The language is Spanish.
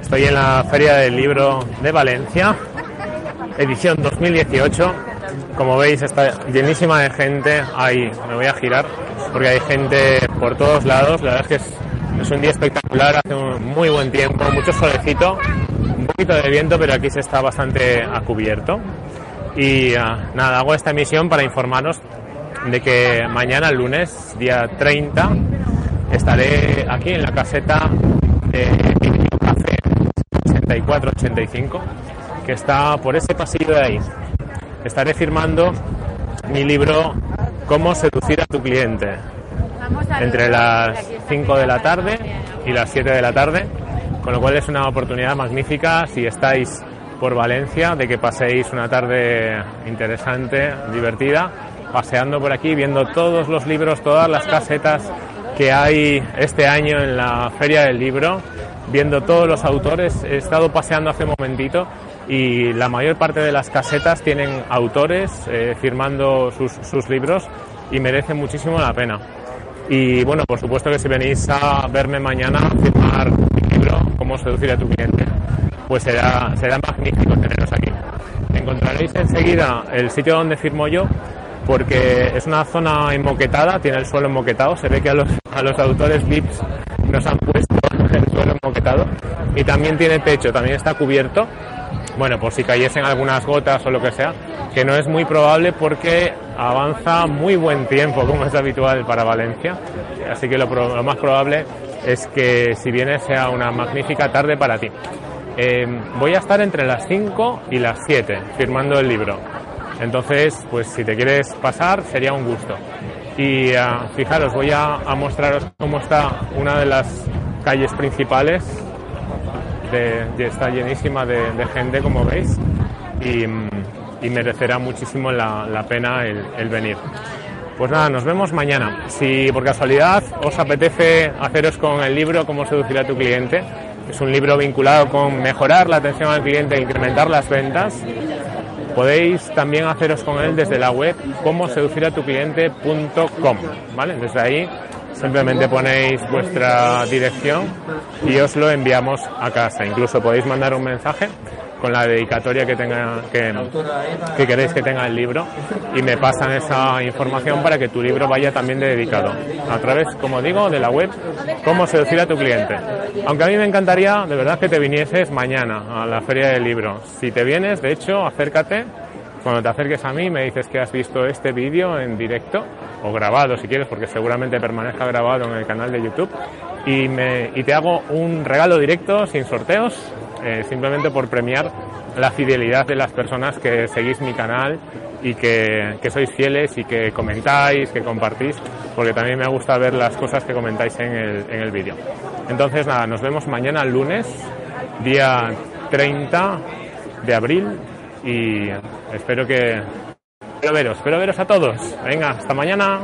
Estoy en la Feria del Libro de Valencia, edición 2018. Como veis está llenísima de gente. Ahí me voy a girar porque hay gente por todos lados. La verdad es que es, un día espectacular, hace un muy buen tiempo, mucho solecito, un poquito de viento, pero aquí se está bastante a cubierto. Y ah, nada, hago esta emisión para informaros de que mañana, lunes, día 30, estaré aquí en la caseta de Café 8485, que está por ese pasillo de ahí. Estaré firmando mi libro Cómo seducir a tu cliente entre las 5 de la tarde y las 7 de la tarde, con lo cual es una oportunidad magnífica si estáis por Valencia de que paséis una tarde interesante, divertida, paseando por aquí, viendo todos los libros, todas las casetas que hay este año en la Feria del Libro, viendo todos los autores. He estado paseando hace un momentito y la mayor parte de las casetas tienen autores eh, firmando sus, sus libros y merece muchísimo la pena. Y bueno, por supuesto que si venís a verme mañana a firmar mi libro, Cómo seducir a tu cliente, pues será, será magnífico teneros aquí. Encontraréis enseguida el sitio donde firmo yo, porque es una zona enmoquetada, tiene el suelo enmoquetado, se ve que a los, a los autores VIPs nos han puesto el suelo enmoquetado y también tiene techo, también está cubierto, bueno, por si cayesen algunas gotas o lo que sea, que no es muy probable porque avanza muy buen tiempo, como es habitual para Valencia, así que lo, más probable es que si vienes sea una magnífica tarde para ti. Eh, voy a estar entre las 5 y las 7 firmando el libro. Entonces, pues si te quieres pasar, sería un gusto. Y ah, fijaros, voy a, mostraros cómo está una de las calles principales. Está llenísima de, gente, como veis. Y, merecerá muchísimo la, la pena el, el venir. Pues nada, nos vemos mañana. Si por casualidad os apetece haceros con el libro Cómo seducir a tu cliente, es un libro vinculado con mejorar la atención al cliente e incrementar las ventas, podéis también haceros con él desde la web como seduciratucliente.com, ¿vale? Desde ahí simplemente ponéis vuestra dirección y os lo enviamos a casa. Incluso podéis mandar un mensaje con la dedicatoria que tenga que, que queréis que tenga el libro y me pasan esa información para que tu libro vaya también dedicado a través, como digo, de la web cómo seducir a tu cliente. Aunque a mí me encantaría de verdad que te vinieses mañana a la feria del libro. Si te vienes, de hecho, acércate. Cuando te acerques a mí me dices que has visto este vídeo en directo o grabado si quieres, porque seguramente permanezca grabado en el canal de YouTube y, me, y te hago un regalo directo sin sorteos eh, simplemente por premiar la fidelidad de las personas que seguís mi canal y que, que, sois fieles y que comentáis, que compartís, porque también me gusta ver las cosas que comentáis en el, en el vídeo. Entonces, nada, nos vemos mañana lunes, día 30 de abril, y espero que... Espero veros, espero veros a todos. Venga, hasta mañana.